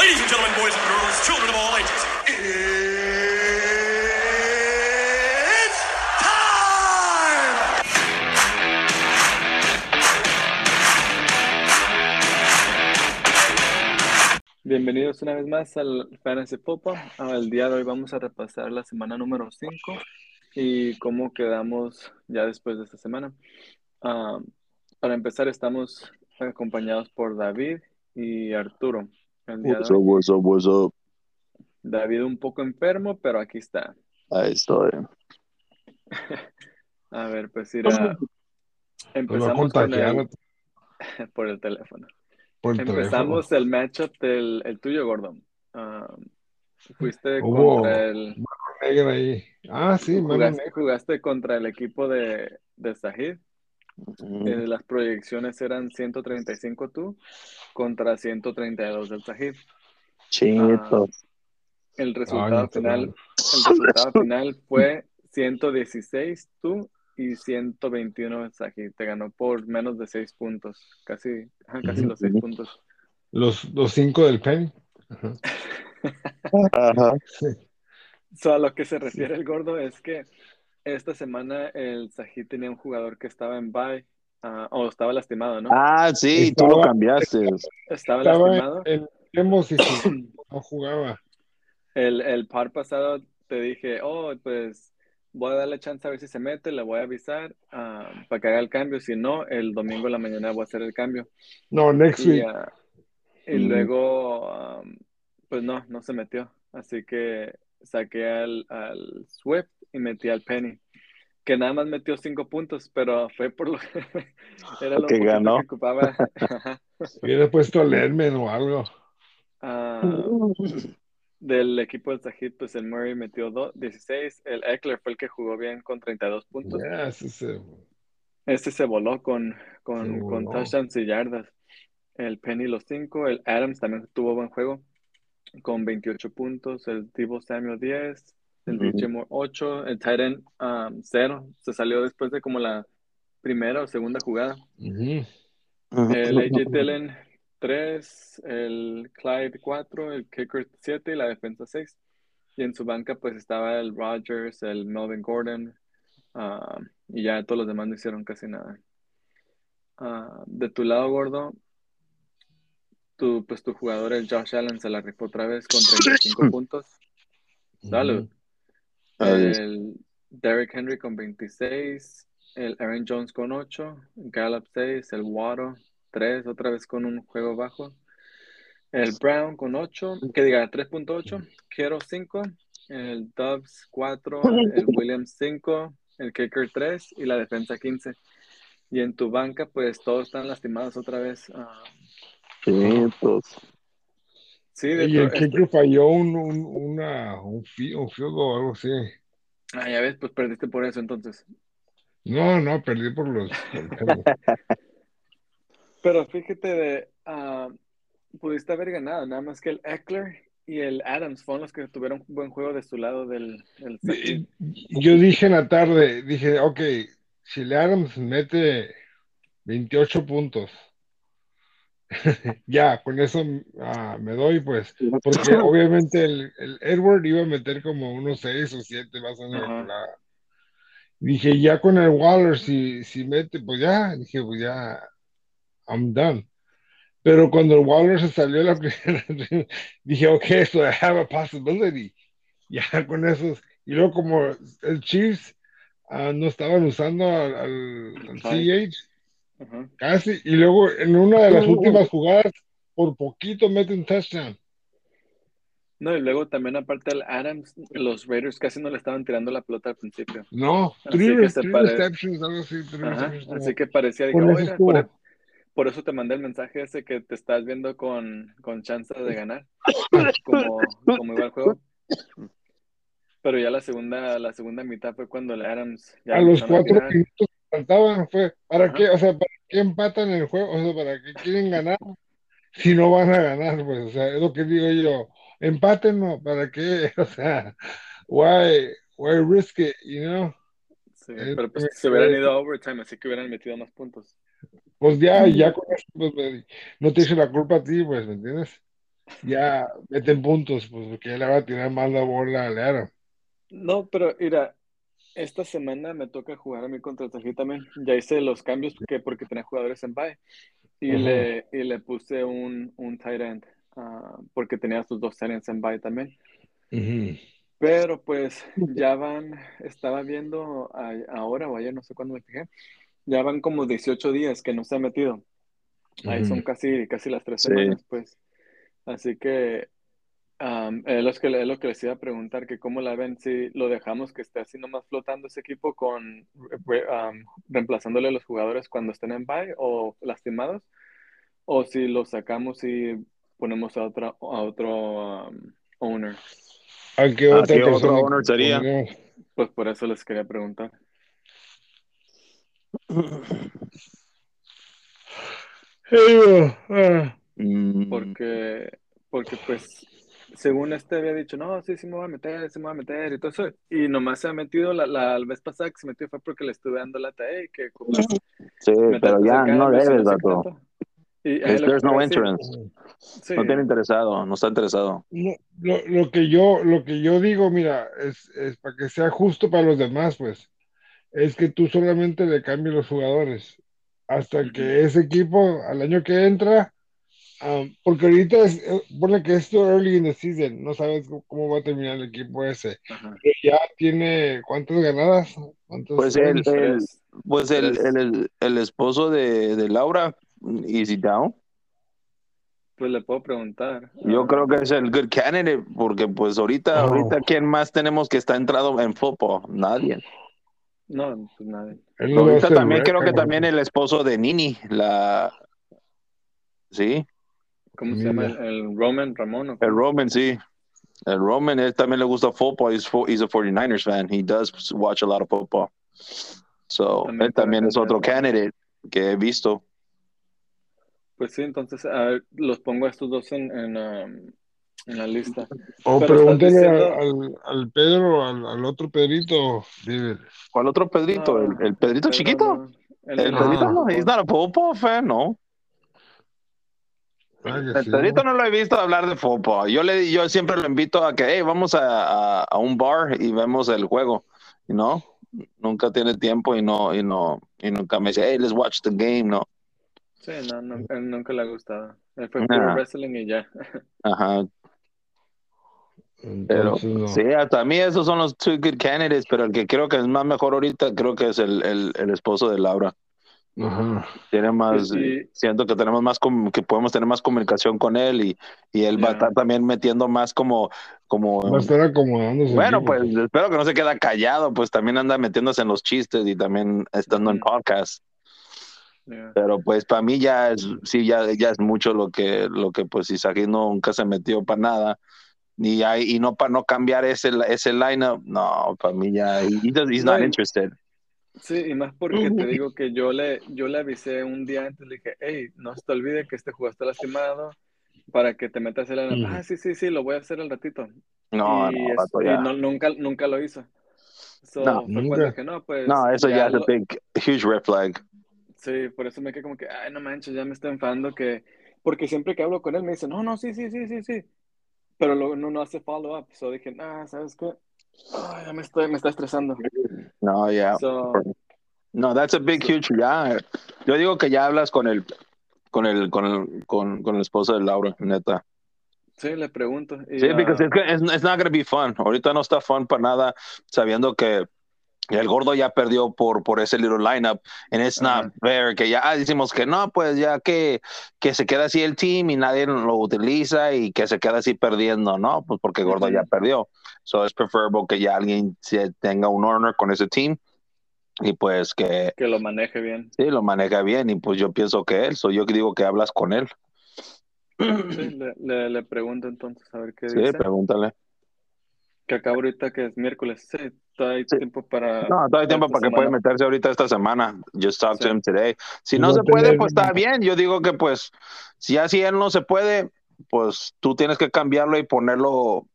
Ladies and gentlemen, boys and girls, children of all ages, it's time! Bienvenidos una vez más al Fantasy. Ah, el día de hoy vamos a repasar la semana número 5 y cómo quedamos ya después de esta semana. Ah, para empezar, estamos acompañados por David y Arturo. What's up, what's up, what's up? David un poco enfermo, pero aquí está. Ahí estoy. A ver, pues ir a... Nos va a Empezamos con el, por el teléfono. por el teléfono. Empezamos el matchup del el tuyo, Gordon. Fuiste Hubo- contra el... Negro ahí. Ah, sí, mano Jugaste, negra. jugaste contra el equipo de, de Sahid. Eh, las proyecciones eran 135 tú contra 132 del Sahid. Chito. El resultado Ay, final, el resultado final fue 116 tú y 121 el Sahid. Te ganó por menos de 6 puntos, casi, casi los 6 Ujú. puntos. Los, los cinco del Penny. Ajá. Ajá. So, a lo que se refiere el gordo es que esta semana el Sahid tenía un jugador que estaba en bye ah, o estaba lastimado, ¿no? Ah, sí, tú lo Estaba- cambiaste. Estaba Estaba lastimado. y sí, no jugaba. El, el par pasado te dije, oh, pues voy a darle chance a ver si se mete, le voy a avisar ah, para que haga el cambio. Si no, el domingo en la mañana voy a hacer el cambio. No, next Y, week. ah, y Mm. luego, ah, pues no, no se metió. Así que saqué al, al Swift y metí al Penny, que nada más metió cinco puntos, pero fue por lo era lo Que ganó. que ocupaba. Hubiera puesto Lermen o algo. Ah, del equipo del Sajid, pues el Murray metió do- 16, el Eckler fue el que jugó bien con 32 puntos. Ya, ese se- Este se voló con, con, con touchdowns y yardas. El Penny los 5, el Adams también tuvo buen juego con 28 puntos, el Divo Samuel 10, el. DJ Moore 8, el Tight end 0, se salió después de como la primera o segunda jugada. El AJ Dillon 3, el Clyde 4, el Kicker 7 y la defensa 6. Y en su banca pues estaba el Rogers, el Melvin Gordon ah, y ya todos los demás no hicieron casi nada. Ah, de tu lado, gordo, tu, pues, tu jugador, el Josh Allen, se la rifó otra vez con 35 puntos. Salud. Mm -hmm. El Derrick Henry con 26, el Aaron Jones con 8, Gallup 6, el Waddle 3, otra vez con un juego bajo. El Brown con 8, que diga 3.8, Quiero 5, el Dubs 4, el Williams 5, el Kicker 3 y la defensa 15. Y en tu banca, pues todos están lastimados otra vez. Uh, 500. Sí, y el Kike falló un, un, un, un o algo así. Ah, ya ves, pues perdiste por eso entonces. No, no, perdí por los. Pero fíjate, de, uh, pudiste haber ganado, nada más que el Eckler y el Adams fueron los que tuvieron un buen juego de su lado del. Yo dije en la tarde, dije, ok, si el Adams mete 28 puntos ya, con eso ah, me doy, pues, porque obviamente el, el Edward iba a meter como unos 6 o 7 más o menos. La- Dije, ya con el Waller, si, si mete, pues ya, dije, pues ya, I'm done. Pero cuando el Waller se salió la primera, dije, ok, so I have a possibility. Ya con esos. Y luego como el Chiefs ah, no estaban usando al, al, al CH, Casi, y luego en una de las últimas jugadas, por poquito mete un touchdown. No, y luego también aparte el Adams, los Raiders casi no le estaban tirando la pelota al principio. No, Así three, que three pare- algo así, Ajá, que parecía, dije, Con eso "Oiga, estuvo. por, por eso te mandé el mensaje ese que te estás viendo con, con chance de ganar, como, como iba el juego. Pero ya la segunda, la segunda mitad fue cuando el Adams ya a los a cuatro minutos faltaban fue, ¿para Ajá. qué? O sea, ¿para qué empatan el juego? O sea, ¿para qué quieren ganar? Si no van a ganar, pues, o sea, es lo que digo yo, empátenlo, ¿para qué? O sea, why, why risk it, you know? Sí, pero pues se hubieran ido a overtime, así que hubieran metido más puntos. Pues ya, ya con eso, pues, no te eche la culpa a ti, pues, ¿me entiendes? ya meten puntos, pues porque ya le va a tirar más la bola al aro. No, pero mira, esta semana me toca jugar a mí contra Tají también. Ya hice los cambios porque, porque tenía jugadores en bye. Y, Ajá. le, y le puse un, un tight end ah, porque tenía sus dos tight ends en bye también. Ujú. Pero pues ya van, estaba viendo a- ahora o ayer, no sé cuándo me fijé, ya van como 18 días que no se ha metido. Ahí son Ujú. casi, casi las tres Sí. semanas, pues. Así que am, es lo que, es lo que les iba a preguntar, que cómo la ven, si lo dejamos que esté así nomás flotando ese equipo con re- reemplazándole a los jugadores cuando estén en bye o lastimados, o si lo sacamos y ponemos a otra, a otro owner. ¿A qué ¿A otra qué otro owner sería? Pues por eso les quería preguntar. Ah, Mm, Porque, porque pues, según este había dicho, no, sí, sí me voy a meter, sí me voy a meter y todo eso. Y nomás se ha metido, la, la, la vez pasada que se metió fue porque le estuve dando lata, hey, que como sí, pero ya acá, no debes, no sé vato. cuánto. Y It's- es lo que There's no interest. Sí, No tiene interesado, no está interesado. no, lo, lo que yo, lo que yo digo, mira, es, es para que sea justo para los demás, pues, es que tú solamente le cambies los jugadores hasta que ese equipo al año que entra, am, porque ahorita es, eh, ponle que esto early in the season, no sabes cómo, va a terminar el equipo ese, Ajá. pero ya tiene cuántas ganadas, cuántos Pues el, pues el, el, el, esposo de, de Laura, Easy Down, Pues le puedo preguntar. yo ah, creo que es el good candidate, porque pues ahorita, Oh. ahorita, ¿quién más tenemos que está entrado en fútbol? Nadie. no, pues. Él a Ahorita también creo que también el esposo de Nini, la, sí, ¿Cómo se llama? El, Roman Ramón. ¿o el? Roman, sí. El Roman, él también le gusta fútbol, he's, he's a 49ers fan, he does watch a lot of football. So, También él también es otro candidate que he visto. Pues sí, entonces los pongo a estos dos en, en, um, en la lista. O Pero estás pregúntale diciendo- al, al Pedro, al, al otro Pedrito, David. ¿Cuál otro Pedrito? No, ¿El, el Pedrito Pedro chiquito? no. El no Ah. Pedrito es no, fútbol. he's not a football fan, no. Ah, sí. Pedrito no lo he visto hablar de fútbol. Yo le, yo siempre lo invito a que, hey, vamos a, a, a un bar y vemos el juego, no, nunca tiene tiempo y no, y no, y nunca me dice, hey, let's watch the game, no. Sí, no, no, él nunca le ha gustado. Él fue Nah. puro wrestling y ya. Ajá, pero no. sí, hasta a mí esos son los two good candidates, pero el que creo que es más mejor ahorita, creo que es el, el, el esposo de Laura. Ajá. Tiene más, Y- siento que tenemos más, com- que podemos tener más comunicación con él y, y él va a estar también metiendo más como, como, Va a estar acomodándose. bueno, aquí, pues porque- espero que no se queda callado, pues también anda metiéndose en los chistes y también estando en Ujú. podcast. Ya. Pero pues para mí ya es, sí, ya, ya es mucho lo que, lo que pues Isaac nunca se metió para nada. Y, hay, y no para no cambiar ese, ese lineup, no, para mí ya, he he's No, not interested. Sí, y más porque te digo que yo le, yo le avisé un día antes, le dije, hey, no se te olvide que este jugador está lastimado para que te metas en la... Mm. Ah, sí, sí, sí, lo voy a hacer al ratito. No, y no, es- y no, nunca, nunca lo hizo. So, No, nunca. dije, no, pues... No, eso ya, es a big, huge red flag. Sí, por eso me quedé como que, ay, no manches, ya me está enfadando que... Porque siempre que hablo con él me dice, no, no, sí, sí, sí, sí, sí. Pero luego no, no hace follow-up. So dije, ah, ¿sabes qué? Ya me, estoy, me está estresando. No, ya. So, No, that's a big, huge, ya. Yo digo que ya hablas con el, con el, con el, con, con el esposo de Laura, neta. sí, le pregunto. Y, Sí, porque es que it's, it's not gonna be fun. Ahorita no está fun para nada, sabiendo que el gordo ya perdió por, por ese little lineup. And it's not fair. Que ya decimos que no, pues ya que, que se queda así el team y nadie lo utiliza y que se queda así perdiendo, ¿no? Pues porque el gordo ya perdió. So es preferable que ya alguien tenga un honor con ese team y pues que que lo maneje bien. sí lo maneja bien. Y pues yo pienso que él, so yo digo que hablas con él. Sí, le, le, le pregunto entonces a ver qué Sí, dice. pregúntale. Que acabo ahorita que es miércoles. Sí, todavía hay Sí. tiempo para. No, todavía hay tiempo para que pueda semana. meterse ahorita esta semana. Just talk to Sí. him today. Si no va se puede, pues está bien. Yo digo que pues, si así él no se puede, pues tú tienes que cambiarlo y ponerlo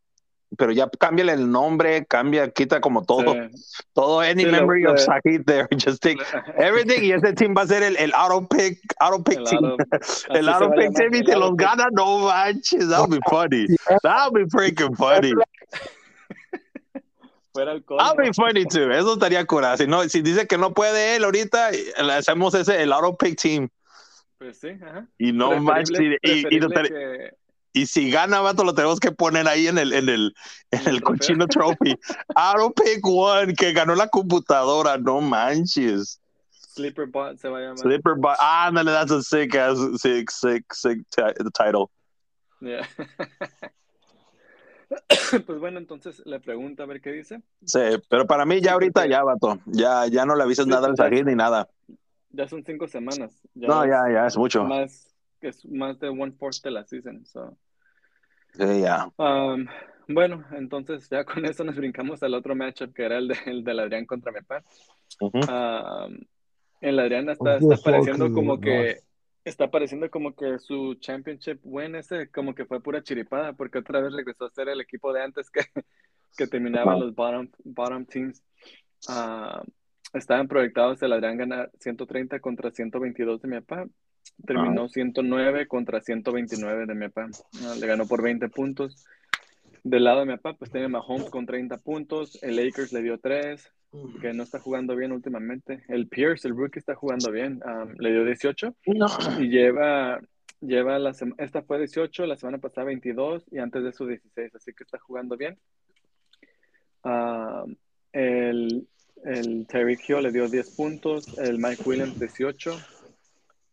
pero ya cámbiale el nombre, cambia, quita como todo, Sí. todo any memory of Sahid there, just take everything y ese team va a ser el, el auto pick, auto pick El team. auto- El auto pick team y te los gana, no manches, that'll be funny. That'll be freaking funny. Fuera el colmo. That'll be funny too. Eso estaría curado. Si, no, si dice que no puede él ahorita, le hacemos ese, el auto pick team. Pues sí, ajá. Y no manches. Preferible- Y, y- y que- y si gana, vato, lo tenemos que poner ahí en el, en el, en el cochino trophy. Auto pick one, que ganó la computadora. No manches. Sleeper Bot se va a llamar. Slipper but ah, no, that's a sick ass, sick, sick, sick ti- title. Yeah. pues bueno, entonces le pregunto a ver qué dice. Sí, pero para mí ya ahorita ya, vato. Ya, ya no le avisas Sí, nada al Sajid ni nada. Ya son cinco semanas. Ya No, es ya, ya es mucho. Más, es más de one fourth de la season. So. Sí, ya. Um, bueno, entonces ya con eso nos brincamos al otro matchup que era el, de, el del Adrián contra mi papá. Ujú. Um, el Adrián está, está pareciendo como que está pareciendo como que su championship win ese como que fue pura chiripada porque otra vez regresó a ser el equipo de antes que, que terminaba Wow. los bottom, bottom teams. Ah, estaban proyectados el Adrián ganar 130 contra 122 de mi papá. Terminó 109 contra 129 de mi papá. Ah, le ganó por 20 puntos. Del lado de mi papá, pues tiene Mahomes con 30 puntos. El Lakers le dio 3, que no está jugando bien últimamente. El Pierce, el rookie, está jugando bien. um, le dio 18 No. y lleva, lleva la esta fue 18, la semana pasada 22 y antes de eso 16, así que está jugando bien. Um, el, el Terry Hill le dio 10 puntos, el Mike Williams 18,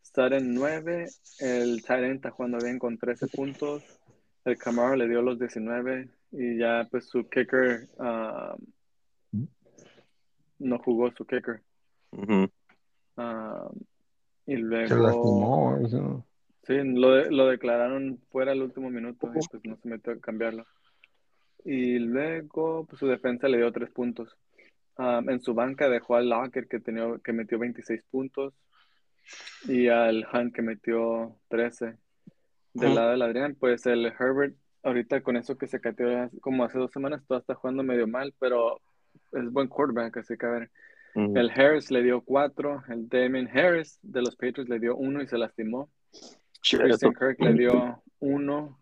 Sutton 9, el Tyrant está jugando bien con 13 puntos, el Camaro le dio los 19 y ya pues su kicker um, no jugó su kicker. Um, y Se luego lastimó. Sí, lo, de- lo declararon fuera el último minuto y pues no se metió a cambiarlo. Y luego pues, su defensa le dio tres puntos. Um, en su banca dejó al Locker que, tenía, que metió 26 puntos y al Hunt que metió 13. Del lado del Adrián, pues el Herbert, ahorita con eso que se cateó como hace dos semanas, todo está jugando medio mal, pero es buen quarterback, así que a ver. El Harris le dio cuatro, el Damien Harris de los Patriots le dio uno y se lastimó. Christian Kirk le dio uno,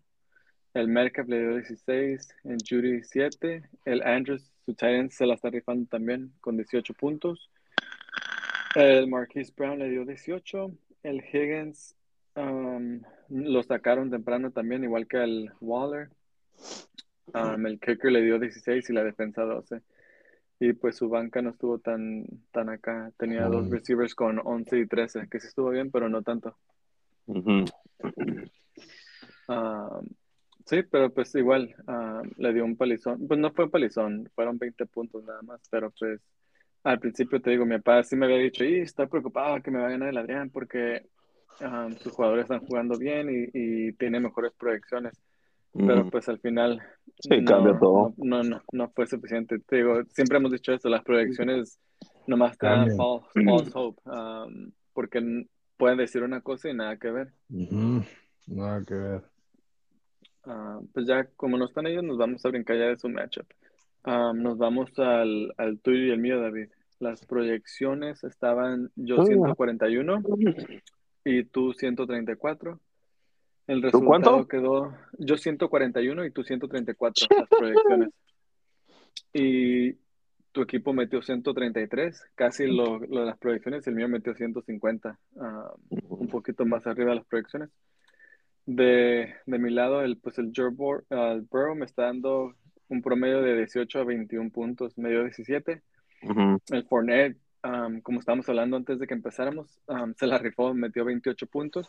el Metcalf le dio 16, el Judy 7, el Andrews, su tight end, se la está rifando también con 18 puntos. El Marquise Brown le dio 18, el Higgins um, lo sacaron temprano también, igual que el Waller. Um, el kicker le dio 16 y la defensa 12. Y pues su banca no estuvo tan, tan acá. Tenía dos Mm. receivers con 11 y 13, que sí estuvo bien, pero no tanto. Sí, pero pues igual le dio un palizón. Pues no fue un palizón, fueron 20 puntos nada más, pero pues al principio te digo, mi papá sí me había dicho, y está preocupado que me va a ganar el Adrián porque um, sus jugadores están jugando bien y, y tiene mejores proyecciones. Pero Ujú. pues al final Sí, cambia todo. No, no, no fue suficiente. Te digo, siempre hemos dicho esto, las proyecciones nomás te dan false, false hope, um, porque pueden decir una cosa y nada que ver. Nada que ver. Ah, pues ya como no están ellos, nos vamos a brincar ya de su matchup. Um, nos vamos al, al tuyo y el mío, David. Las proyecciones estaban yo Ah. 141 y tú 134. El ¿Tú cuánto? resultado quedó yo 141 y tú 134, las proyecciones. Y tu equipo metió 133, casi lo, lo de las proyecciones, el mío metió 150, ah, un poquito más arriba de las proyecciones. De, de mi lado, el, pues el Joe Bur- ah, Burrow me está dando un promedio de 18 a 21 puntos, medio 17. Ujú. El Fournette, um, como estábamos hablando antes de que empezáramos, um, se la rifó, metió 28 puntos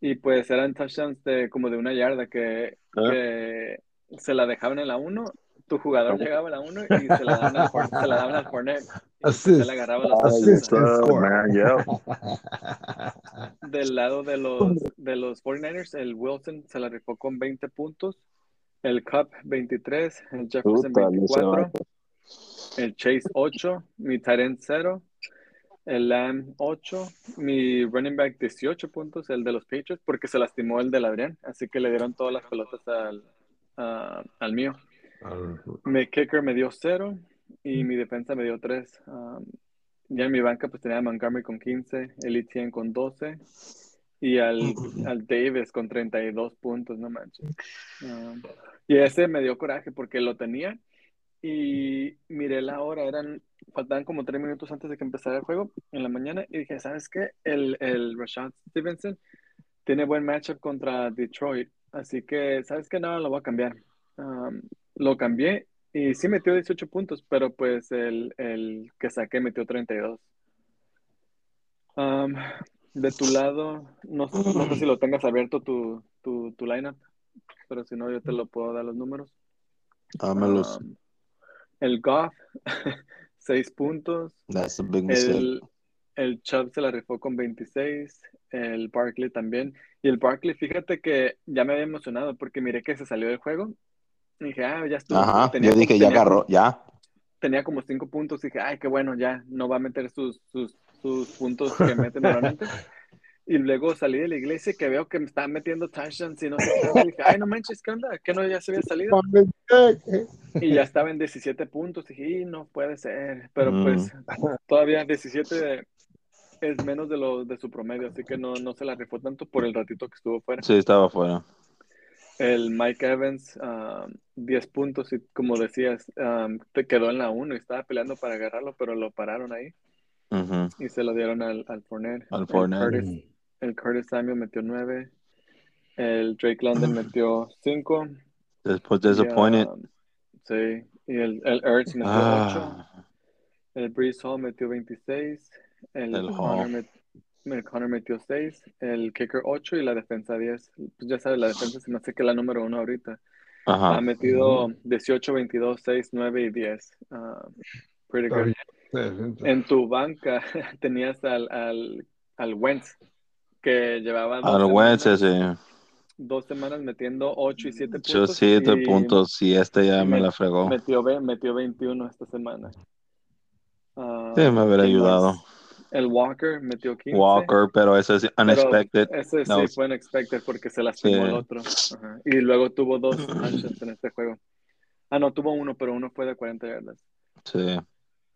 y pues eran touchdowns de como de una yarda que, Ah. que se la dejaban en la 1, tu jugador llegaba a la 1 y se la daban al, Four- se la daban al pues, Assist. agarraba los score. man, yeah. Del lado de los, de los 49ers, el Wilson se la rifó con 20 puntos, el Cup 23, el Jefferson Puta, ese 24, vato. el Chase 8, mi end 0, el Lamb 8, mi running back 18 puntos, el de los Patriots, porque se lastimó el del Adrián, así que le dieron todas las pelotas al, a- al mío. Mi kicker me dio cero y mi defensa me dio tres. Um, ya en mi banca pues tenía a Montgomery con 15, el Etienne con 12 y al, al Davis con 32 puntos, no manches. Um, y ese me dio coraje porque lo tenía y miré la hora, eran, faltaban como tres minutos antes de que empezara el juego en la mañana y dije, ¿sabes qué? El, el Rashad Stevenson tiene buen matchup contra Detroit, así que, ¿sabes qué? No, lo voy a cambiar. Um, lo cambié y sí metió 18 puntos, pero pues el, el que saqué metió 32. Um, de tu lado, no, no sé si lo tengas abierto tu, tu, tu lineup, pero si no, yo te lo puedo dar los números. Dámelos. Um, el Goff, 6 puntos. That's a big mistake. El, el Chubb se la rifó con 26. El Barkley también. Y el Barkley, fíjate que ya me había emocionado porque miré que se salió del juego. Y dije, ah, ya estuvo. Ajá, Tenía yo dije, ya tenía agarró, como- ya. Tenía como 5 puntos. Y dije, ay, qué bueno, ya no va a meter sus, sus, sus puntos que mete normalmente. Y luego salí de la iglesia que veo que me estaban metiendo touchdowns y no sé qué. Y dije, ay, no manches, ¿qué onda? ¿Qué no ya se había salido? Y ya estaba en 17 puntos. Dije, "Y no puede ser. Pero Mm. pues todavía 17 es menos de lo de su promedio, así que no, no se la rifó tanto por el ratito que estuvo fuera. Sí, estaba fuera. El Mike Evans, um, 10 puntos y como decías, um, te quedó en la 1 y estaba peleando para agarrarlo, pero lo pararon ahí y se lo dieron al, al Fournette. Al El Fournette. Curtis, el Curtis Samuel metió 9. El Drake London metió 5. Después disappointed. sí, y el, el Ertz metió 8. Ah, El Breeze Hall metió 26. El, El Connor, met- el Connor metió 6. El Kicker 8 y la defensa 10. Pues ya sabes, la defensa se me hace que la número uno ahorita. Ha ajá. metido 18, 22, 6, 9 y 10. Ah, pretty good. En tu banca tenías al, al, al Wentz, que llevaba Al Wentz, semanas, sí. Dos semanas metiendo 8 y 7 puntos. Yo siete y puntos y este ya me met- la fregó. Metió, metió 21 esta semana. Ah, Sí, me hubiera ¿quién ayudado. más? El Walker metió 15. Walker, pero ese es pero unexpected. Ese sí was- fue unexpected porque se lastimó Sí. el otro. Ajá. Y luego tuvo dos touchdowns en este juego. Ah, no, tuvo uno, pero uno fue de 40 yardas. Sí.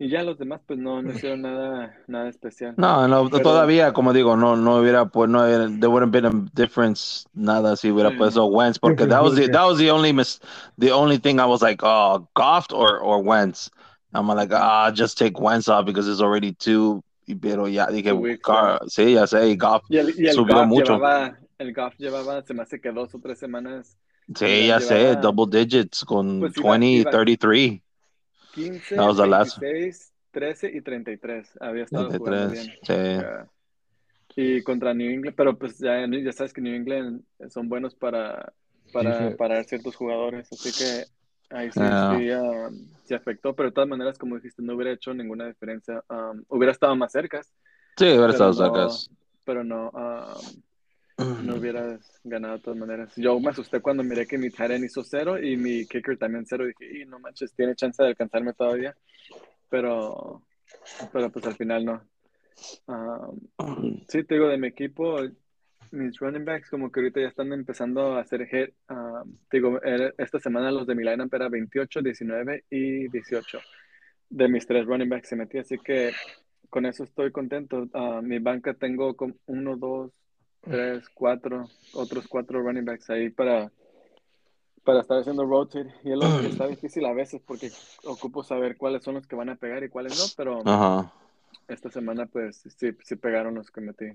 Y ya los demás, pues no, no hicieron nada, nada especial. No, no, Pero- todavía, como digo, no, no hubiera, pues, no, there wouldn't been a difference, nada, si hubiera puesto Wentz, porque that was the, that was the only mis, the only thing I was like, oh, Goff or, or Wentz. I'm like, ah, just take Wentz off because it's already two, y- pero ya dije, Gar- sí, ya sé, y Goff, Y el, y el Subió Goff mucho. llevaba, el Goff llevaba, se me hace que dos o tres semanas, sí, ya ya sé, llevaba- double digits con Pues iba- 20, iba- 33, 15, That was the last- 26, 13 y 33. Había estado jugando 33, bien. sí. Y contra New England, pero pues ya, ya sabes que New England son buenos para, para Sí, sí. parar ciertos jugadores, así que ahí sí, Ah. sí, um, sí afectó, pero de todas maneras, como dijiste, no hubiera hecho ninguna diferencia. Um, hubiera estado más cerca, Sí, hubiera pero estado no, sacas. pero no, um, no hubieras ganado de todas maneras. Yo me asusté cuando miré que mi end hizo cero y mi kicker también cero. Dije, "Y, no manches, tiene chance de alcanzarme todavía. Pero, pero pues al final no. Um, sí, te digo, de mi equipo, mis running backs como que ahorita ya están empezando a hacer hit. Um, te digo, era- esta semana los de mi lineup era 28, 19 y 18. De mis tres running backs se metí, así que con eso estoy contento. Ah, mi banca tengo como uno, dos, tres, cuatro, otros cuatro running backs ahí para, para estar haciendo rotate. Y es lo que está difícil a veces porque ocupo saber cuáles son los que van a pegar y cuáles no, pero Ajá. esta semana pues sí, sí pegaron los que metí.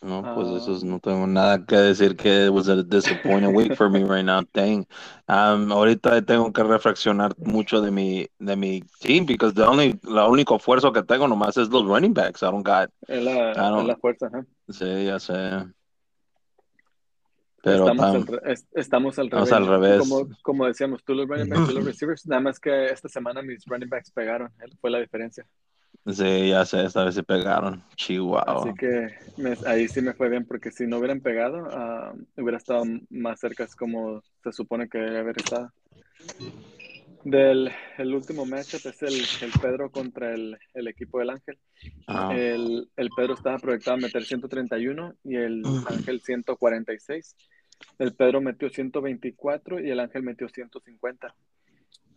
No, pues eso es, Ah. no tengo nada que decir que it was a disappointing week for me right now. Dang. Um, ahorita tengo que reflexionar mucho de mi, de mi team because the only, la único esfuerzo que tengo nomás es los running backs. I don't got, Es la, es la fuerza, ajá. sí, ya sé. Pero estamos, tam- al, es- estamos al Estamos revés. al revés. Como, como decíamos, tú los running backs, yo los receivers, nada más que esta semana mis running backs pegaron, fue la diferencia. Sí, ya sé, esta vez se pegaron. Chihuahua. Así que me- ahí sí me fue bien, porque si no hubieran pegado, ah, hubiera estado más cerca como se supone que debe haber estado. Del el último matchup es el, el Pedro contra el, el equipo del Ángel. Ajá. El, el Pedro estaba proyectado a meter 131 y el Ángel 146. El Pedro metió 124 y el Ángel metió 150.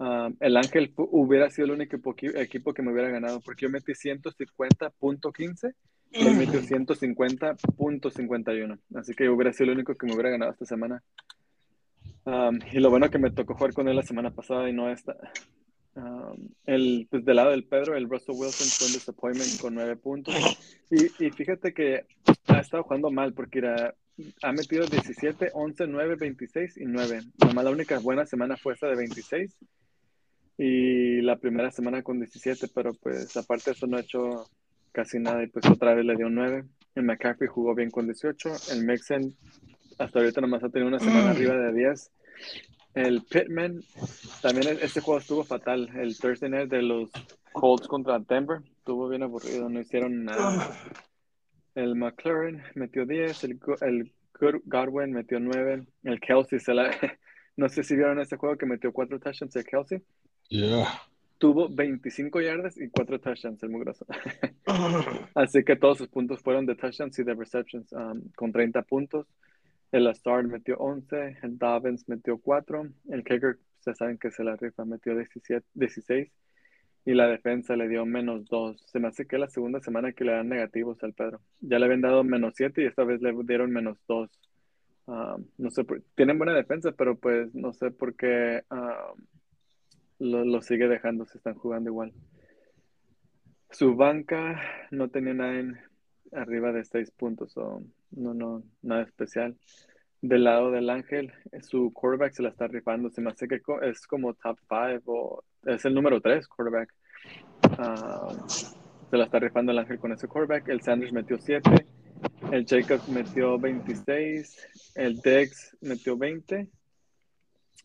Ah, el Ángel hubiera sido el único equipo, que me hubiera ganado porque yo metí 150.15 y él metió 150.51. Así que hubiera sido el único que me hubiera ganado esta semana. Um, y lo bueno que me tocó jugar con él la semana pasada y no esta. Um, el, pues del lado del Pedro, el Russell Wilson fue un disappointment con nueve puntos. Y, y fíjate que ha estado jugando mal porque era- ha metido 17, 11, 9, 26 y 9. Nomás la única buena semana fue esa de 26 y la primera semana con 17, pero pues aparte de eso no ha hecho casi nada y pues otra vez le dio 9. El McCaffrey jugó bien con 18. El Mixon hasta ahorita nomás ha tenido una semana arriba de 10. El Pittman, también este juego estuvo fatal. El Thursday night de los Colts contra Denver estuvo bien aburrido, no hicieron nada. El McLaren metió 10, el, el Godwin metió 9, el Kelsey se la... No sé si vieron ese juego que metió 4 touchdowns el Kelsey. Yeah. Tuvo 25 yardas y 4 touchdowns el mugroso. Así que todos sus puntos fueron de touchdowns y de receptions um, con 30 puntos. El Lazard metió 11, el Dobbins metió 4, el Kicker, ustedes saben que se la rifa, metió 17, 16 y la defensa le dio menos 2. Se me hace que es la segunda semana que le dan negativos al Pedro. Ya le habían dado menos 7 y esta vez le dieron menos 2. Um, no sé, por- tienen buena defensa, pero pues no sé por qué um, lo, sigue dejando, se están jugando igual. Su banca no tenía nada arriba de 6 puntos, o no, no, nada especial. Del lado del Ángel, su quarterback se la está rifando. Se me hace que es como top 5 o es el número 3 quarterback. Ah, se la está rifando el Ángel con ese quarterback. El Sanders metió 7. El Jacobs metió 26. El Dex metió 20.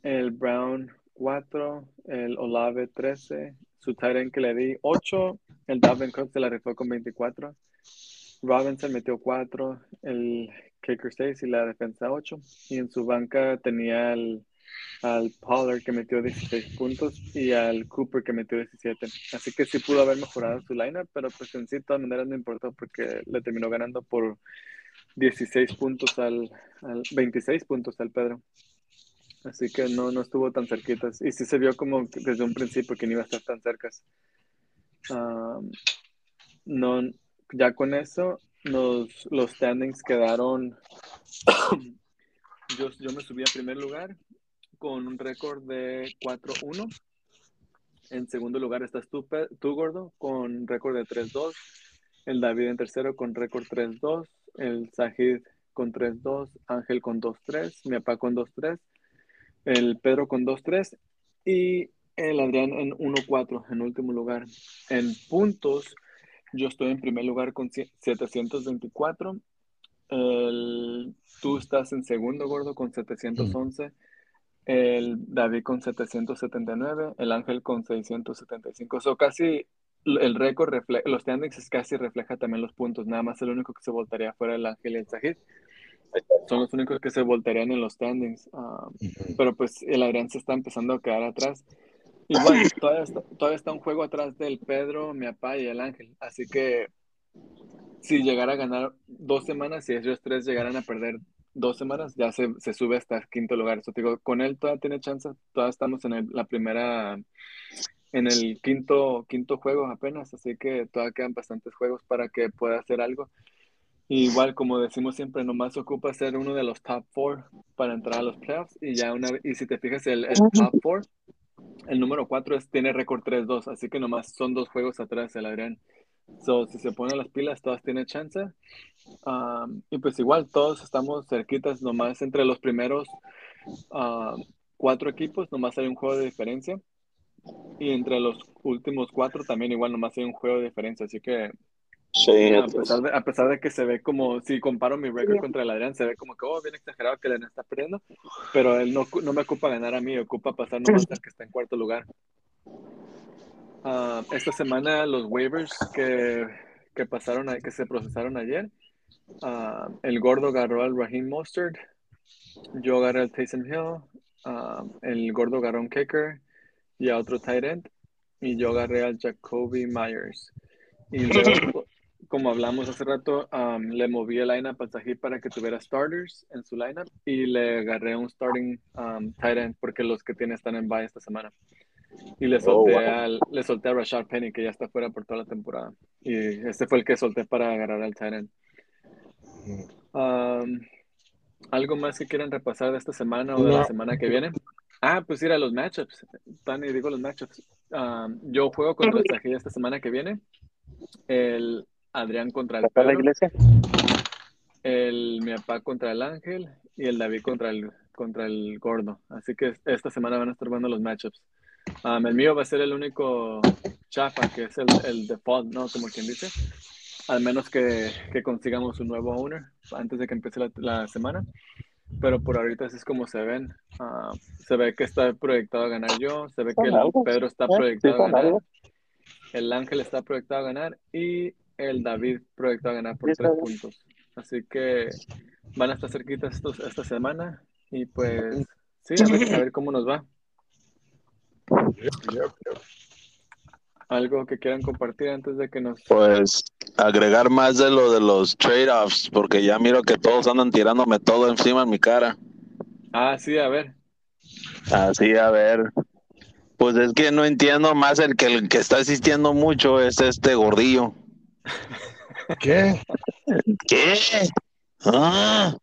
El Brown 4. El Olave 13. Su end que le di 8. El Dalvin Cook se la rifó con 24. Robinson metió 4. El kicker 6 y la defensa 8. Y en su banca tenía al, al Pollard que metió 16 puntos y al Cooper que metió 17. Así que sí pudo haber mejorado su lineup, pero pues en sí de todas maneras no importó porque le terminó ganando por 16 puntos al, al 26 puntos al Pedro. Así que no, no estuvo tan cerquitas. Y sí se vio como desde un principio que no iba a estar tan cercas. Um, no, ya con eso, los, los standings quedaron. yo, yo me subí a primer lugar con un récord de 4-1. En segundo lugar estás tú, tú, Gordo, con récord de 3-2. El David en tercero con récord 3-2. El Sajid con 3-2. Ángel con 2-3. Mi papá con 2-3. El Pedro con 2-3. Y el Adrián en 1-4 en último lugar. En puntos, yo estoy en primer lugar con sie- 724. El, tú estás en segundo, Gordo, con 711. El David con 779. El Ángel con 675. So, casi el récord, los standings casi refleja también los puntos. Nada más el único que se voltaría fuera el Ángel y el Sajid. Son los únicos que se voltarían en los standings. Ah, pero pues el Adrián se está empezando a quedar atrás. Igual, todavía está, todavía está un juego atrás del Pedro, mi papá y el Ángel. Así que si llegara a ganar dos semanas y ellos tres llegaran a perder dos semanas, ya se, se sube hasta el quinto lugar. Eso digo, con él todavía tiene chance. Todavía estamos en el- la primera, en el quinto, quinto juego apenas. Así que todavía quedan bastantes juegos para que pueda hacer algo. Igual, como decimos siempre, nomás ocupa ser uno de los top four para entrar a los playoffs. Y ya una y si te fijas, el, el top four, el número cuatro es, tiene récord 3-2, así que nomás son dos juegos atrás el Adrián. So, si se ponen las pilas, todas tienen chance. Um, y pues igual, todos estamos cerquitas, nomás entre los primeros um, cuatro equipos, nomás hay un juego de diferencia. Y entre los últimos cuatro también igual, nomás hay un juego de diferencia. Así que Sí, a pesar, de, a pesar de que se ve como, si comparo mi récord contra el Adrián, se ve como que, oh, bien exagerado que el Adrián está perdiendo, pero él no, no me ocupa ganar a mí, ocupa pasar nomás al que está en cuarto lugar. Ah, esta semana los waivers que, que pasaron, a- que se procesaron ayer, ah, el gordo agarró al Raheem Mostert, yo agarré al Taysom Hill, ah, el gordo agarró a un kicker y a otro tight end, y yo agarré al Jacoby Myers. Y luego, como hablamos hace rato, um, le moví el lineup a Sahib para que tuviera starters en su lineup y le agarré un starting um, tight end porque los que tiene están en bye esta semana. Y le solté, Oh, wow. al- le solté a Rashad Penny, que ya está fuera por toda la temporada. Y este fue el que solté para agarrar al tight end. Um, ¿Algo más que quieran repasar de esta semana o de la semana que viene? Ah, pues ir a los matchups. Tani, digo los matchups. Um, yo juego contra el Sahid esta semana que viene. El Adrián contra el ¿Está la Pedro. iglesia? El mi papá contra el Ángel y el David contra el, contra el Gordo. Así que esta semana van a estar viendo los matchups. Um, el mío va a ser el único chafa, que es el, el default, ¿no? Como quien dice. Al menos que, que consigamos un nuevo owner antes de que empiece la, la semana. Pero por ahorita así es como se ven. Ah, se ve que está proyectado a ganar yo. Se ve que el. Pedro está Eh, proyectado a ganar. El Ángel está proyectado a ganar. Y el David proyectado a ganar por tres puntos. Así que van a estar cerquitas estos, esta semana. Y pues, sí, a ver, a ver cómo nos va. Algo que quieran compartir antes de que nos. Pues agregar más de lo de los trade-offs, porque ya miro que todos andan tirándome todo encima en mi cara. Ah, sí, a ver. Así, a ver. Pues es que no entiendo más el que el que está asistiendo mucho es este gordillo. ¿Qué? ¿Qué? Ah.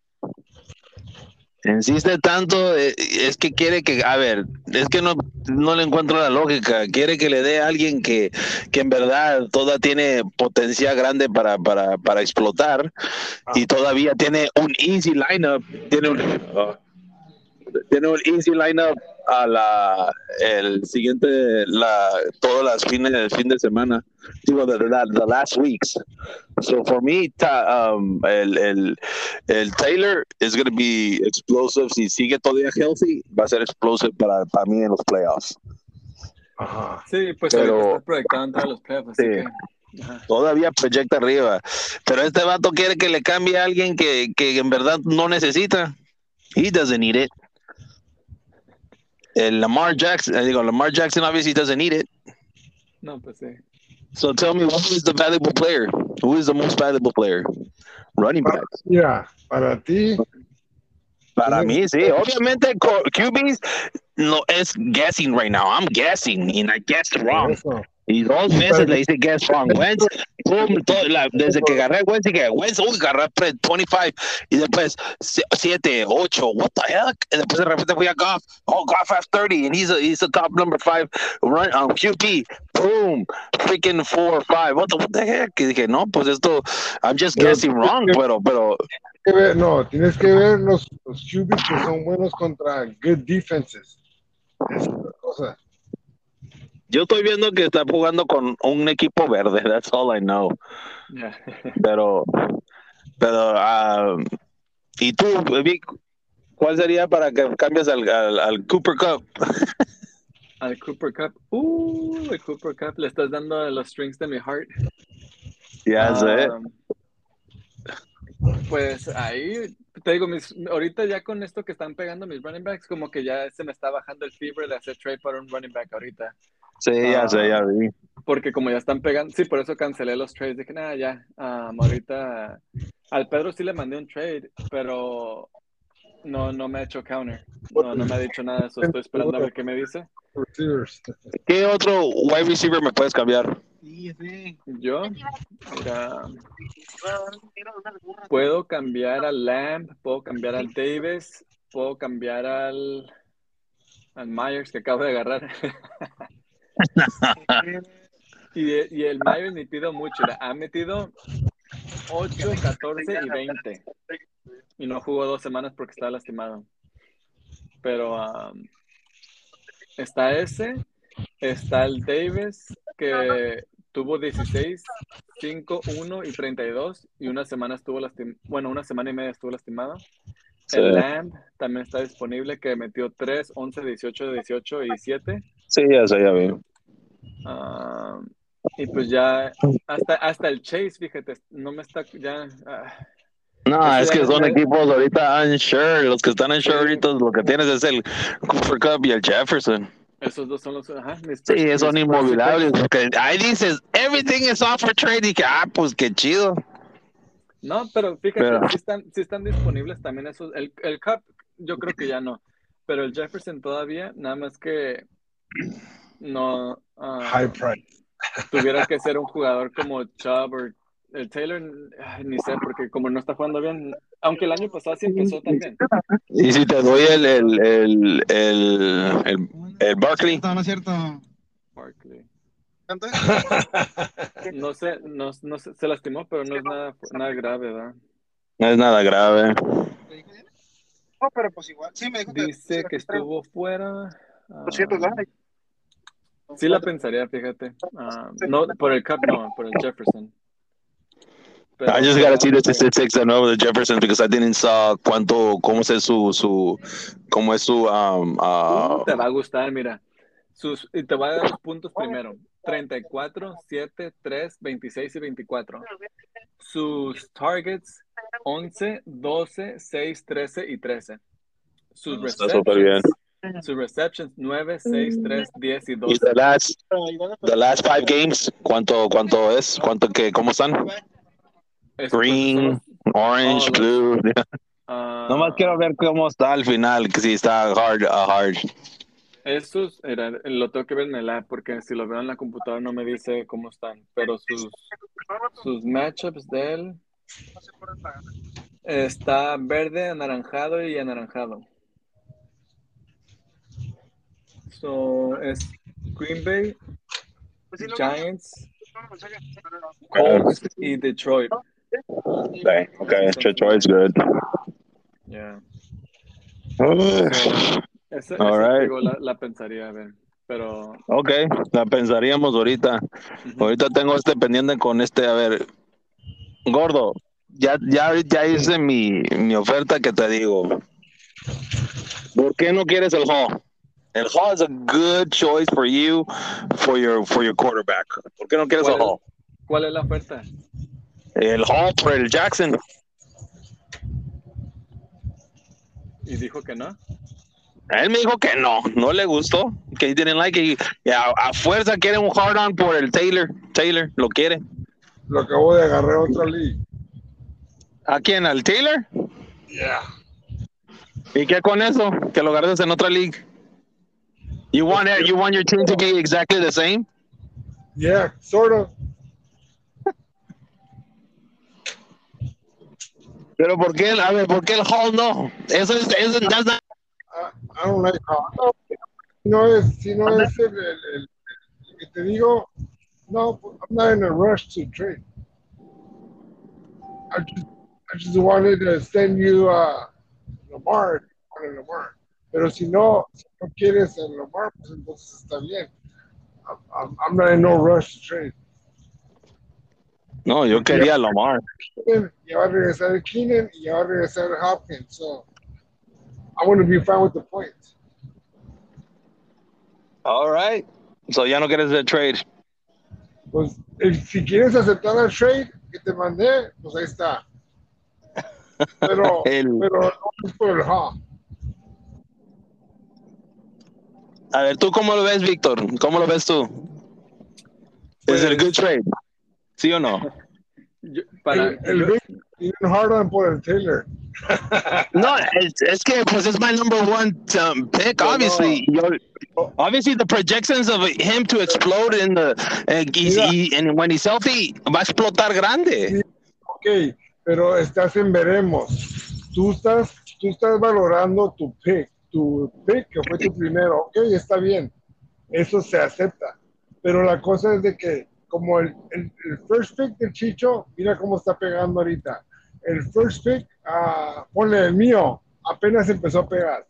Insiste tanto, eh, es que quiere que, a ver, es que no, no le encuentro la lógica. Quiere que le dé a alguien que, que en verdad toda tiene potencial grande para, para, para explotar y todavía tiene un easy lineup. Tiene un, ah, tiene un easy lineup a la el siguiente la todas las fines del fin de semana digo the, the, the last weeks so for me ta, um, el, el, el Taylor is going to be explosive si sigue todavía healthy va a ser explosive para, para mí en los playoffs. Sí, pues Pero- está proyectado entre los playoffs, así Sí. que. ajá. todavía proyecta arriba pero este vato quiere que le cambie a alguien que, que en verdad no necesita he doesn't need it el Lamar Jackson eh, digo Lamar Jackson obviously doesn't need it No, pues sí. So tell me, who is the valuable player? Who is the most valuable player? Running backs. Mira, para ti, Para mí, sí. Obviamente, co- QBs no es guessing right now. I'm guessing, and I guessed wrong. eso. Y dos veces le hice guess wrong. Wentz, boom, todo- la- desde que agarré a Wentz, dije, Wentz, uy, agarré pre- 25. Y después, 7, 8, what the heck? Y después de repente fui a Goff. Oh, Goff has 30, and he's a, he's a top number 5 run, um, QB. Boom, freaking 4 or 5. What the, what the heck? Y dije, no, pues esto, I'm just Pero- guessing wrong, pero, pero, que ver- no, tienes que ver los, los QBs que son buenos contra good defenses. Es cosa. Yo estoy viendo que está jugando con un equipo verde. That's all I know. Pero, pero, ah, ¿y tú, Vic, cuál sería para que cambies al, al, al Cooper Cup? Al Cooper Cup. Uh, el Cooper Cup. Le estás dando los strings de mi heart. Ya sé. Um, Pues ahí te digo, mis, ahorita ya con esto que están pegando mis running backs, como que ya se me está bajando el fever de hacer trade para un running back ahorita. Sí, ya ah, sé, ya vi. Porque como ya están pegando, sí, por eso cancelé los trades. Dije, nada, ya, um, ahorita al Pedro sí le mandé un trade, pero no, no me ha hecho counter. No, no me ha dicho nada de eso. Estoy esperando a ver qué me dice. ¿Qué otro wide receiver me puedes cambiar? Yo, mira, puedo cambiar al Lamb, puedo cambiar al Davis, puedo cambiar al, al Myers que acabo de agarrar. y, y el Myers ni pido mucho, ha metido 8, 14 y 20. Y no jugó dos semanas porque estaba lastimado. Pero um, está ese, está el Davis que tuvo 16, 5, 1 y 32 y una semana estuvo lastimado, bueno, una semana y media estuvo lastimado. Sí. El Lamb también está disponible que metió 3, 11, 18, 18 y 7. Sí, ya sé, ya vi. Ah, y pues ya hasta, hasta el Chase, fíjate, no me está ya ah, No, es que son equipos ahorita unsure. Los que están unsure ahorita, lo que tienes es el Cooper Cup y el Jefferson. Esos dos son los. Ajá, mis Sí, mis son. Porque ahí dices, everything is off for trade. Y que, ah, pues qué chido. No, pero fíjate, Pero- sí están, sí están disponibles también esos. El, el Cup, yo creo que ya no. Pero el Jefferson todavía, nada más que no ah, High price. tuviera que ser un jugador como Chubb o el Taylor, ay, ni sé, porque como no está jugando bien, aunque el año pasado sí empezó también. Y si te doy el, el, el, el, el, el Barkley. No, no es cierto. Barkley. No sé, no, no sé, se lastimó, pero no es nada, nada grave, ¿verdad? No es nada grave. No, pero pues igual. Sí, me dijo Dice que estuvo fuera. ah, 200 dólares. Sí la pensaría, fíjate. Ah, no, por el Cup no, por el Jefferson. Pero- I just gotta see the statistics de nuevo de Jefferson because I didn't saw cuánto, cómo es su, su, cómo es su, um, uh, Te va a gustar, mira. Sus, y te voy a dar los puntos primero. 34, 7, 3, 26 y 24. Sus targets, 11, 12, 6, 13 y 13. Sus Está súper bien. receptions, sus receptions, 9, 6, 3, 10 y y 12. the last, the last five games, cuánto, cuánto es, cuánto que, cómo están, pues, green, orange, Oh, blue. ah, Nomás quiero ver cómo está al final, que si está hard, uh, hard. Esos, era, lo tengo que ver en el app porque si lo veo en la computadora no me dice cómo están. Pero sus, sus matchups de él está verde, anaranjado y anaranjado. So, es Green Bay, Giants, Colts y Detroit. Okay, okay, Detroit's good. Yeah. All ese, right. digo, la, la pensaría a ver. Pero Ok, la pensaríamos ahorita. ujú. Ahorita tengo este pendiente con este, a ver, gordo, ya, ya, ya hice mi, mi oferta que te digo. ¿Por qué no quieres el Hall? El Hall is a good choice for you, for your, for your quarterback. ¿Por qué no quieres el ¿Cuál Hall? ¿Cuál es la oferta? El Hall por el Jackson. Y dijo que no. Él me dijo que no, no le gustó, que he didn't like it. Y a, a fuerza quiere un hard on por el Taylor. Taylor, lo quiere. Lo acabo de agarrar a otra liga. ¿A quién? ¿Al Taylor? Yeah. ¿Y qué con eso? Que lo agarres en otra league. You want it, you want your team to be exactly the same? Yeah, sort of. Pero ¿por qué? A ver, ¿por qué el Hall no? Eso es, eso that's not- I, I don't like how. No, no es, si no es el, el, el- el que te digo, no, I'm not in a rush to trade. I just, I just wanted to send you uh, Lamar, if you wanted Lamar. Pero si no, si no quieres el Lamar, pues entonces está bien. I'm, I'm, not in no rush to trade. No, yo quería Lamar. Ya va a regresar el Keenan y ya va a regresar el Hopkins. So I want to be fine with the points. All right. So ya no quieres el trade. Pues si quieres aceptar el trade que te mandé, pues ahí está. Pero, El- pero no es por el Hop. A ver, ¿tú cómo lo ves, Víctor? ¿Cómo lo ves tú? ¿Es el Pues- good trade? ¿Sí o no? Yo- para, El, el yo- Vic tiene un hard on por el Taylor. No, es, es que pues es my number one um, pick. Yo no. obviously, Yo- obviously the projections of him to explode in the he- and when he's healthy va a explotar grande. Ok, pero estás en veremos. Tú estás, tú estás valorando tu pick, tu pick que fue tu primero. Ok, está bien. Eso se acepta. Pero la cosa es de que, como el, el, el first pick del Chicho, mira cómo está pegando ahorita. El first pick, ah, ponle el mío, apenas empezó a pegar.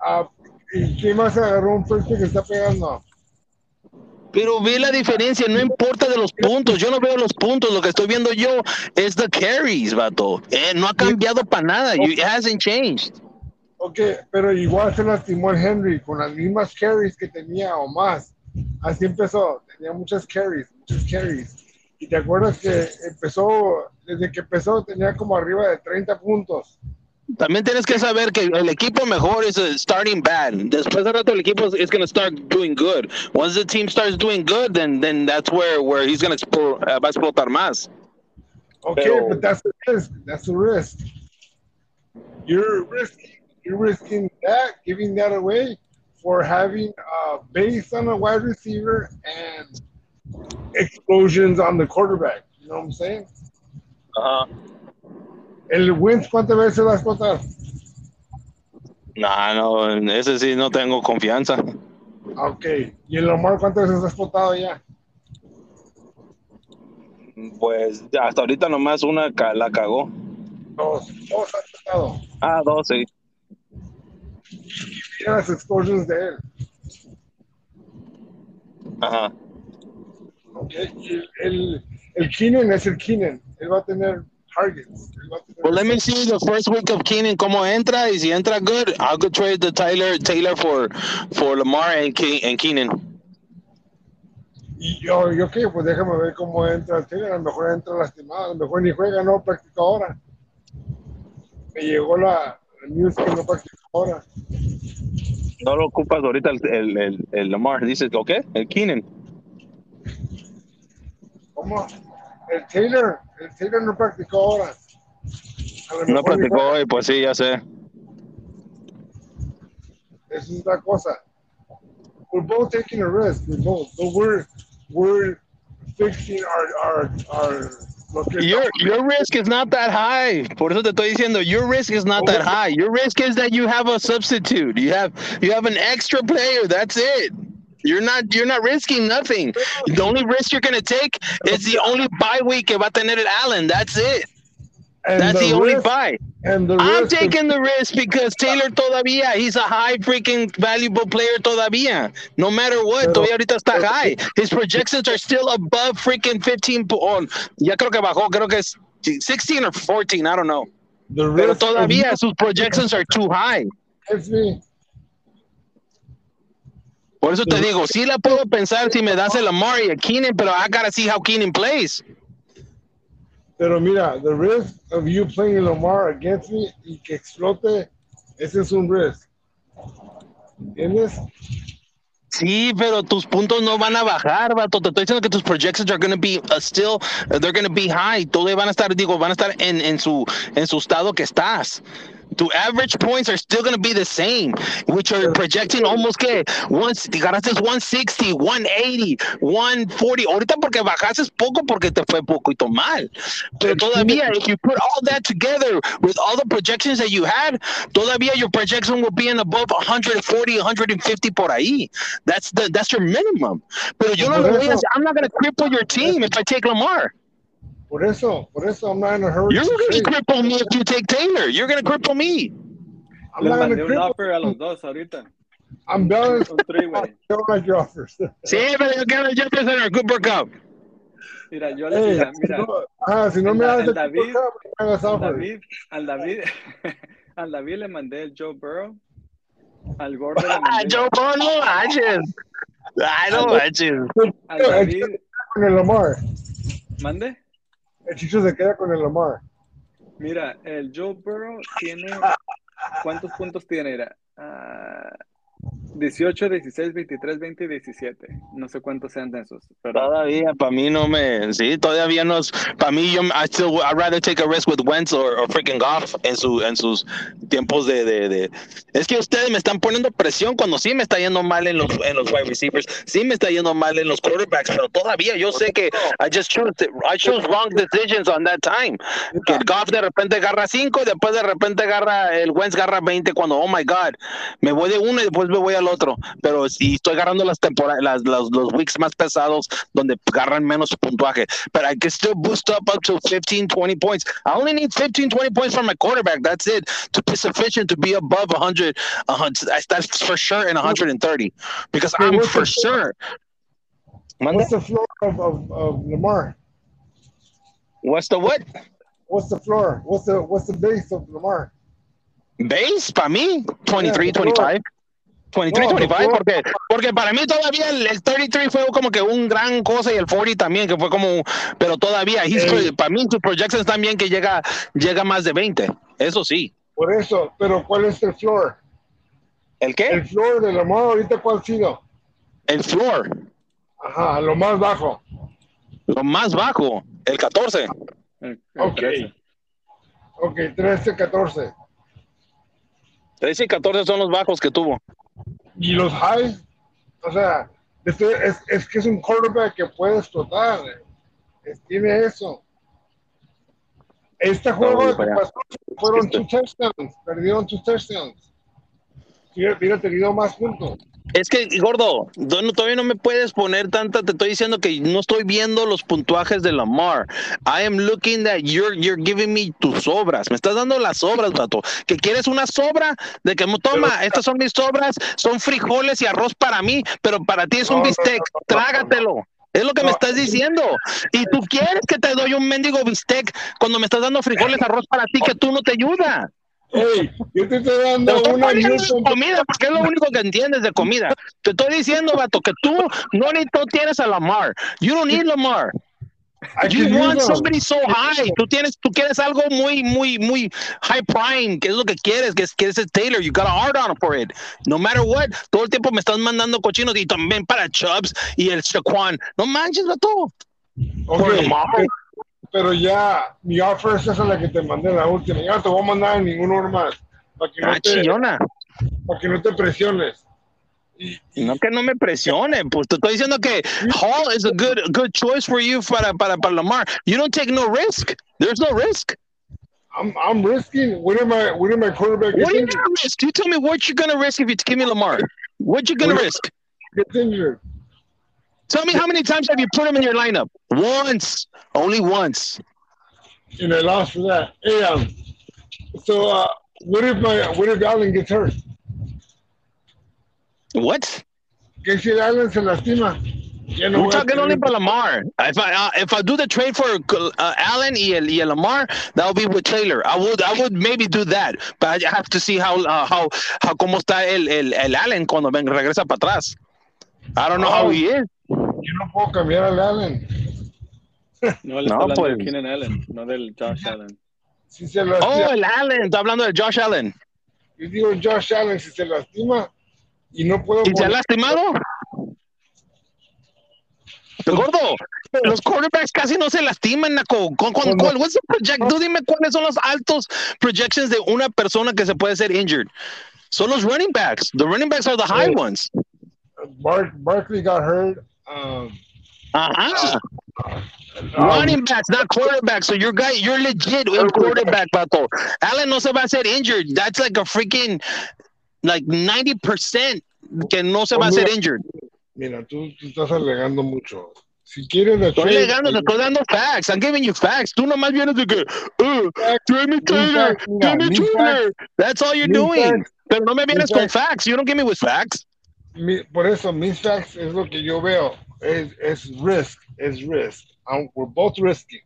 Ah, ¿Y quién más agarró un first pick que está pegando? Pero ve la diferencia, no importa de los puntos. Yo no veo los puntos. Lo que estoy viendo yo es the carries, vato. Eh, no ha cambiado para nada. It hasn't changed. Ok, pero igual se lastimó el Henry con las mismas carries que tenía o más. Así empezó, tenía muchas carries, muchas carries. Y te acuerdas que empezó, desde que empezó tenía como arriba de 30 puntos. También tienes que saber que el equipo mejor es starting bad. Después de rato el equipo is going to start doing good. Once the team starts doing good, then then that's where where he's going to uh, va a explotar más. Okay, Pero- but that's the risk. That's the risk. You're risking. You're risking that, giving that away for having uh, based on a wide receiver and explosions on the quarterback. You know what I'm saying? Ajá. El Wentz, ¿cuántas veces va a explotar? No, no, en ese sí no tengo confianza. Ok. ¿Y el Lamar cuántas veces ha explotado ya? Pues hasta ahorita nomás una ca- la cagó. Dos. Dos ha explotado. Ah, dos, sí. Mira las explosions de él. Ajá. El, el, el Keenan es el Keenan. Él va a tener targets. Well, let me see the first week of Keenan cómo entra y si entra good, I'll go trade the Tyler Taylor for for Lamar and, Ke- and Keenan. Y yo, yo qué, pues déjame ver cómo entra el Taylor. A lo mejor entra lastimado, a lo mejor ni juega, no practica ahora. Me llegó la, la news que no practica ahora. No lo ocupas ahorita el, el, el, el Lamar. Dices, ¿ok? El Keenan. ¿Cómo? El Taylor, el Taylor no practicó ahora. Lo No practicó hoy, pues sí, ya sé. Esa es la cosa. We're both taking a risk. We're both, but we're we're fixing our our our. Your your risk is not that high. Por eso te estoy diciendo, your risk is not that high. Your risk is that you have a substitute. You have you have an extra player. That's it. You're not you're not risking nothing. The only risk you're gonna take is the only bye week que va a tener el Allen. That's it. And That's the, the only risk- bye. And the I'm taking the risk because Taylor todavía, he's a high freaking valuable player todavía. No matter what, Pero- todavía ahorita está high. His projections are still above freaking 15. po- oh, ya creo que bajó, creo que es 16 or 14, I don't know. the Pero todavía sus projections are too high. Por eso te digo, sí la puedo pensar si me das el Lamar y a Keenan, pero I gotta see how Keenan plays. Pero mira, the risk of you playing Lamar against me y que explote, ese es un risk. ¿Entiendes? Sí, pero tus puntos no van a bajar, vato. Te estoy diciendo que tus projections are going to be uh, still, they're going to be high. Todos van a estar, digo, van a estar en, en su en su estado que estás. Tu average points are still going to be the same, which are projecting almost que once ganaste 160, 180, 140. Ahorita porque bajaste poco porque te fue poco poquito mal. Pero todavía, if you put all that together with all the projections that you had, todavía your projection will be in above 140, 150 por ahí. That's the that's your minimum. Pero yo no Por lo voy I'm not going to cripple your team if I take Lamar. Por eso, por eso I'm not in a hurry. You're going to cripple me if you take Taylor. You're going to cripple me. I'm Les not mandé un offer a los dos ahorita. I'm balanced. Un three-way. I don't like your offers. Sí, pero yo quiero el Jefferson or Cooper Cup. Mira, yo le Hey, mira, si no, ah, si no me das el David- Cooper Cup, no me hagas al offers. David, al David, al David le mandé el Joe Burrow. Al Gordo le Ah, mandé, Joe Burrow, no manches. Ay, no manches. al David, Con el Lamar. mande. El Chicho se queda con el Lamar. Mira, el Joe Burrow tiene, ¿cuántos puntos tiene? Mira, ah, 18, 16, 23, 20 y 17. No sé cuántos sean de esos, pero Todavía, para mí no me. Sí, todavía no. Para mí, yo. I still. I'd rather take a risk with Wentz or, or freaking Goff en, su, en sus tiempos de, de, de. Es que ustedes me están poniendo presión cuando sí me está yendo mal en los, en los wide receivers. Sí me está yendo mal en los quarterbacks, pero todavía yo sé que I just chose. I chose wrong decisions on that time. Que el Goff de repente agarra 5 y después de repente agarra. El Wentz agarra 20 cuando, oh my God, me voy de uno y después me voy al otro. Pero si estoy agarrando las temporadas, las, los, los weeks más pesados donde agarran menos puntuaje. But I can still boost up up to 15, 20 points. I only need 15, 20 points from my quarterback. That's it to be sufficient to be above 100. 100 that's for sure in 130 because I'm for sure. Mande? What's the floor of, of, of Lamar? What's the what? What's the floor? What's the what's the base of Lamar? Base by me, 23, Yeah, the 25. 23, No, the 25, floor- porque, porque para mí todavía el, el 33 fue como que un gran cosa y el 40 también, que fue como, pero todavía, pro- para mí sus projections también que llega, llega más de 20, eso sí. Por eso, pero ¿cuál es el floor? ¿El qué? El floor de Lamar ahorita cuál ha sido? El floor. Ajá, lo más bajo. Lo más bajo. El 14. El, el Ok. 13. Ok, 13, 14. 13 y 14 son los bajos que tuvo. Y los highs, o sea, este es, es que es un quarterback que puede explotar. Es- tiene eso. Este juego que pasó fueron Este. two touchdowns, perdieron two touchdowns. Hubiera tenido más puntos. Es que, gordo, todavía no me puedes poner tanta. Te estoy diciendo que no estoy viendo los puntuajes de Lamar. I am looking that you're, you're giving me tus obras. Me estás dando las obras, vato. Que quieres una sobra de que, toma, estas son mis sobras, son frijoles y arroz para mí, pero para ti es un No, bistec. no, no, Trágatelo. Es lo que me estás diciendo. Y tú quieres que te doy un mendigo bistec cuando me estás dando frijoles, arroz para ti, que tú no te ayuda. Hey, yo te estoy Te dando estoy una Newton. comida porque es lo único que entiendes de comida. Te estoy diciendo, vato, que tú no ni tú tienes a Lamar. You don't need Lamar. You want somebody so high. Tú tienes, tú quieres algo muy, muy, muy high prime. que es lo que quieres? Que es, que es Taylor. You got a hard on for it. No matter what. Todo el tiempo me estás mandando cochinos y también para Chubbs y el Shaquan. No manches, vato. Ok, Por Lamar. Pero, ya, mi offer es esa la que te mandé la última. Ya no te voy a mandar ninguno más. Para que, no Ah, te, para que no te presiones. Y, No que no me presione, pues te estoy diciendo que Hall is a good good choice for you para, para, para Lamar. You don't take no risk. There's no risk. I'm, I'm risking. What am I? What am my quarterback What are you gonna risk? You tell me what you're gonna risk if you give me Lamar. What you gonna What- risk? Gets injured. Tell me how many times have you put him in your lineup? Once. Only once. And I lost for that. Hey, um, so uh, what if my what if Allen gets hurt? What? ¿Qué si Allen se lastima? Ya no We're talking only about Lamar. If I uh, if I do the trade for uh, Allen y y Lamar, that will be with Taylor. I would I would maybe do that, but I have to see how uh, how how cómo está el, el, el Allen cuando regresa para atrás. I don't know how Oh. he is. No puedo cambiar al Allen. No, él No, pues. de Keenan Allen, no del Josh Allen. Si se Oh, lastima, el Allen. Está hablando de Josh Allen. yo digo Josh Allen, si se lastima y no puedo ¿Y se ha lastimado? Gordo, los quarterbacks casi no se lastiman, Naco. ¿Con, con, Cuando- cuál? What's the project? Tú dime cuáles son los altos projections de una persona que se puede ser injured. Son los running backs. The running backs are the high Sí. ones. Bark, Barkley got hurt. Um, Ajá. um, running backs, not quarterbacks. So your guy, you're legit in quarterback, Pato. Allen no se va a ser injured. That's like a freaking, like 90% que no se va a ser injured. Mira, tú, tú estás alegando mucho. Si quieres la Estoy trade, legando, te estoy dando facts. I'm giving you facts. Tú nomás vienes de que, uh. Jamie Taylor, Jamie Taylor. That's all you're doing. facts, Pero no me vienes con facts. You don't give me with facts. Mi- por eso, mis facts es lo que yo veo. Es, es risk, es risk. Um, we're both risking.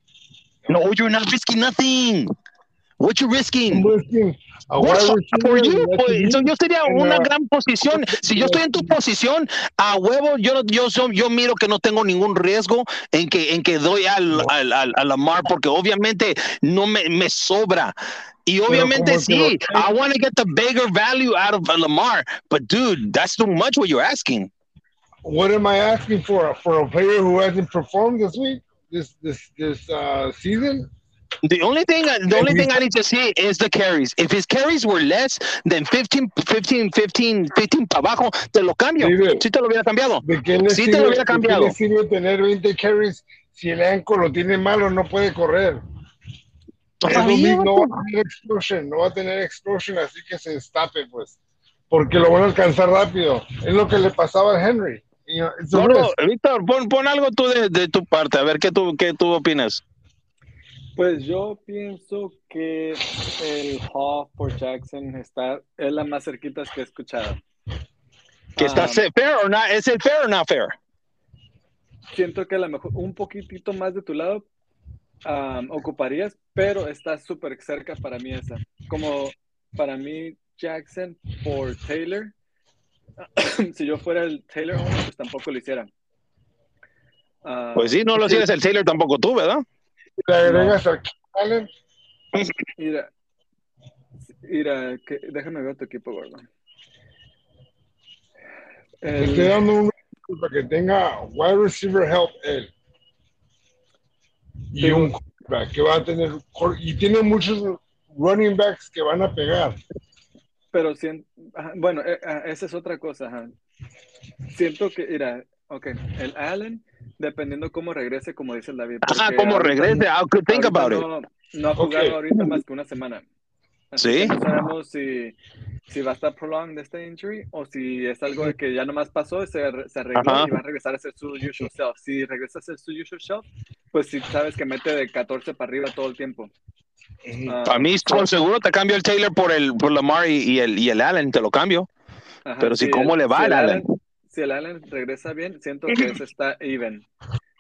No, you're not risking nothing. What you I'm risking? risking a wide for receiver, you? Pues, yo sería una la- gran posición. Si yo estoy en tu posición, a huevo, yo, yo, yo, yo miro que no tengo ningún riesgo en que, en que doy al, al, al, a Lamar, porque obviamente no me, me sobra. Y obviamente como que lo sí, I want to get the bigger value out of Lamar, but dude, that's too much what you're asking. What am I asking for? For a player who hasn't performed this week, this this this uh, season? The only thing, the only thing I need to see is the carries. If his carries were less than 15, 15, 15, 15 para abajo, te lo cambio. David. Sí te lo hubiera cambiado. ¿De qué le Sí te lo hubiera de qué cambiado. le sirve tener 20 carries si el anco lo tiene malo, no puede correr? Todavía, no va a tener explosion, no va a tener explosion, así que se destape, pues. Porque lo van a alcanzar rápido. Es lo que le pasaba a Henry. Gordo, risk. Víctor, pon, pon algo tú de, de tu parte, a ver qué tú, qué tú opinas. Pues yo pienso que el Hall por Jackson está, es la más cerquita que he escuchado. ¿Que está se- fair o no? ¿Es el fair o no fair? siento que a lo mejor un poquitito más de tu lado ocuparías, pero está súper cerca para mí esa. Como para mí Jackson por Taylor, si yo fuera el Taylor owner, pues tampoco lo hiciera. Ah, Pues sí, no lo sigues el Taylor tampoco tú, ¿verdad? Le agregas a Allen, Mira, Mira, que, déjame ver tu equipo, gordo. Le estoy El, dando un para que tenga wide receiver help él. Y Sí. un quarterback que va a tener. Y tiene muchos running backs que van a pegar. pero ajá, bueno, eh, ah, esa es otra cosa. ajá. Siento que, mira, ok, el Allen, dependiendo cómo regrese, como dice el David. Ajá, ahorita- regrese. I could think about it. no, no ha jugado Ok. ahorita más que una semana. Así Sí. que no sabemos si, si va a estar prolonged de este injury o si es algo de que ya nomás pasó, se, re- se arregló Ajá. y va a regresar a ser su usual self. Si regresa a ser su usual self, pues si sabes que mete de 14 para arriba todo el tiempo. Ah, A mí, con seguro te cambio el Taylor por el por Lamar y, y el, y el Allen, te lo cambio. Ajá, Pero si el- cómo le va si el Allen. Si el Allen regresa bien, siento que eso está even.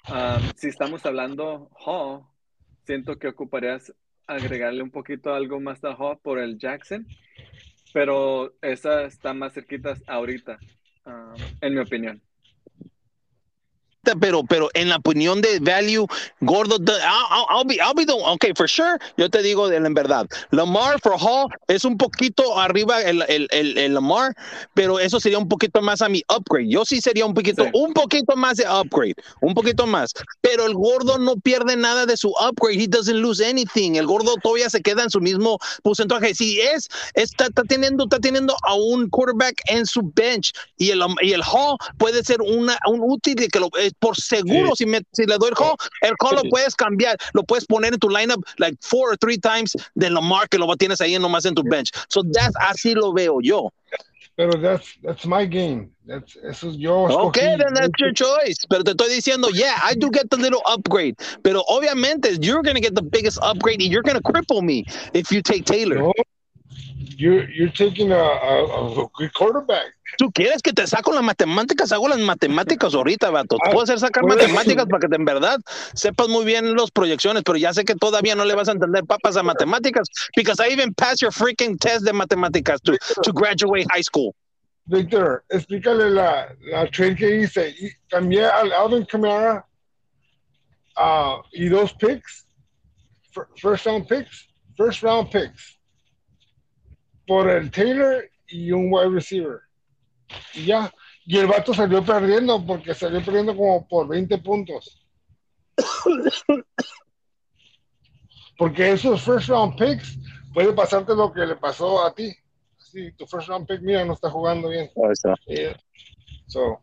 Um, si estamos hablando Hall, siento que ocuparías agregarle un poquito algo más a Hall por el Jackson, pero esa está más cerquita ahorita, um, en mi opinión. Pero pero en la opinión de value gordo I'll, I'll- be I'll be the okay for sure yo te digo en verdad. Lamar for Hall es un poquito arriba el, el, el, el Lamar pero eso sería un poquito más a mi upgrade. Yo sí sería un poquito Sí. un poquito más de upgrade un poquito más pero el gordo no pierde nada de su upgrade. He doesn't lose anything. El gordo todavía se queda en su mismo porcentaje. Si es está, está teniendo está teniendo a un quarterback en su bench y el y el Hall puede ser una un útil de que lo eh, por seguro si, me, si le doy el Hall el Hall lo puedes cambiar lo puedes poner en tu lineup like four or three times de Lamar que lo tienes ahí nomás en tu bench so that's así lo veo yo Pero that's, that's my game. That's, eso es yo. Okay, escogí- then that's your choice. Pero te estoy diciendo, yeah, I do get the little upgrade. Pero obviamente, you're going to get the biggest upgrade and you're going to cripple me if you take Taylor. No, you're, you're taking a, a, a good quarterback. Tú quieres que te saco las matemáticas, hago las matemáticas ahorita, vato. Te puedo hacer sacar matemáticas para que en verdad sepas muy bien las proyecciones, pero ya sé que todavía no le vas a entender papas a matemáticas, because I even passed your freaking test de matemáticas to, to graduate high school. Víctor, explícale la, la trade que hice. Y cambié al Alvin Kamara ah, y dos picks, fir- first round picks, first round picks, por el Taylor y un wide receiver. Y ya. Y el vato salió perdiendo porque salió perdiendo como por 20 puntos. Porque esos first round picks puede pasarte lo que le pasó a ti. Sí, tu first round pick, mira, no está jugando bien. Eh, so,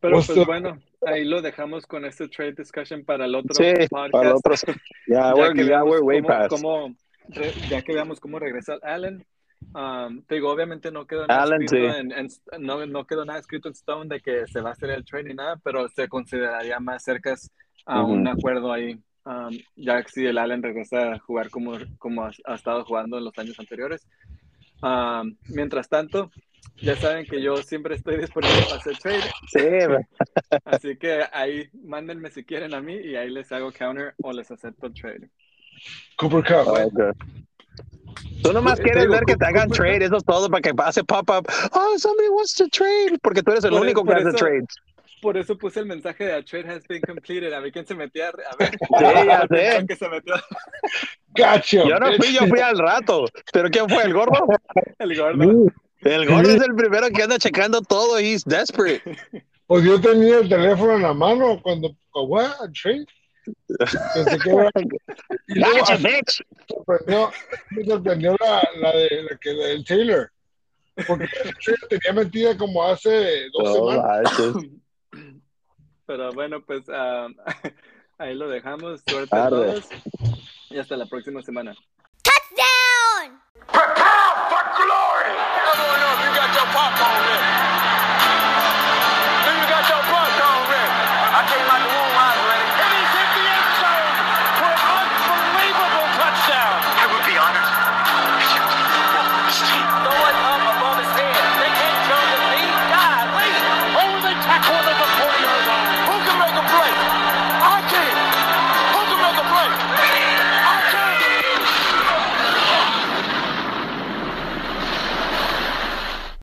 Pero pues the- bueno, ahí lo dejamos con este trade discussion para el otro Sí, podcast. para el otro. Yeah, ya we're, que yeah, veamos we're way cómo- past. cómo re- ya que veamos cómo regresa Allen. Um, te digo, obviamente no quedó nada Allen, escrito sí. en, en- no, no quedó nada escrito en Stone de que se va a hacer el trade ni nada, pero se consideraría más cerca a un Ujú. acuerdo ahí. um, ya que si el Allen regresa a jugar como, como ha, ha estado jugando en los años anteriores. Um, mientras tanto, ya saben que yo siempre estoy disponible para hacer trade. Sí, Así que ahí mándenme si quieren a mí y ahí les hago counter o les acepto el trade. Cooper Cup. Okay. Tú nomás Te quieres digo, ver que te hagan trade, eso es todo para que pase pop-up. Oh, somebody wants to trade, porque tú eres el Por- único que hace trades. Por eso puse el mensaje de a trade has been completed. A ver quién se metía. A ver. Sí, ya sé. que se metió Gotcha. Yo no fui, yo fui al rato. ¿Pero quién fue? ¿El gordo? el gordo. El gordo es el primero que anda checando todo. He's desperate. Pues yo tenía el teléfono en la mano cuando, what, trade. Gotcha, bitch. me sorprendió, me sorprendió la, la de la que del Taylor. Porque tenía metida como hace dos No, semanas. manches. Pero bueno, pues ah, ahí lo dejamos. Suerte a todos. Y hasta la próxima semana. Touchdown! Prepare for glory! Up, you got your popcorn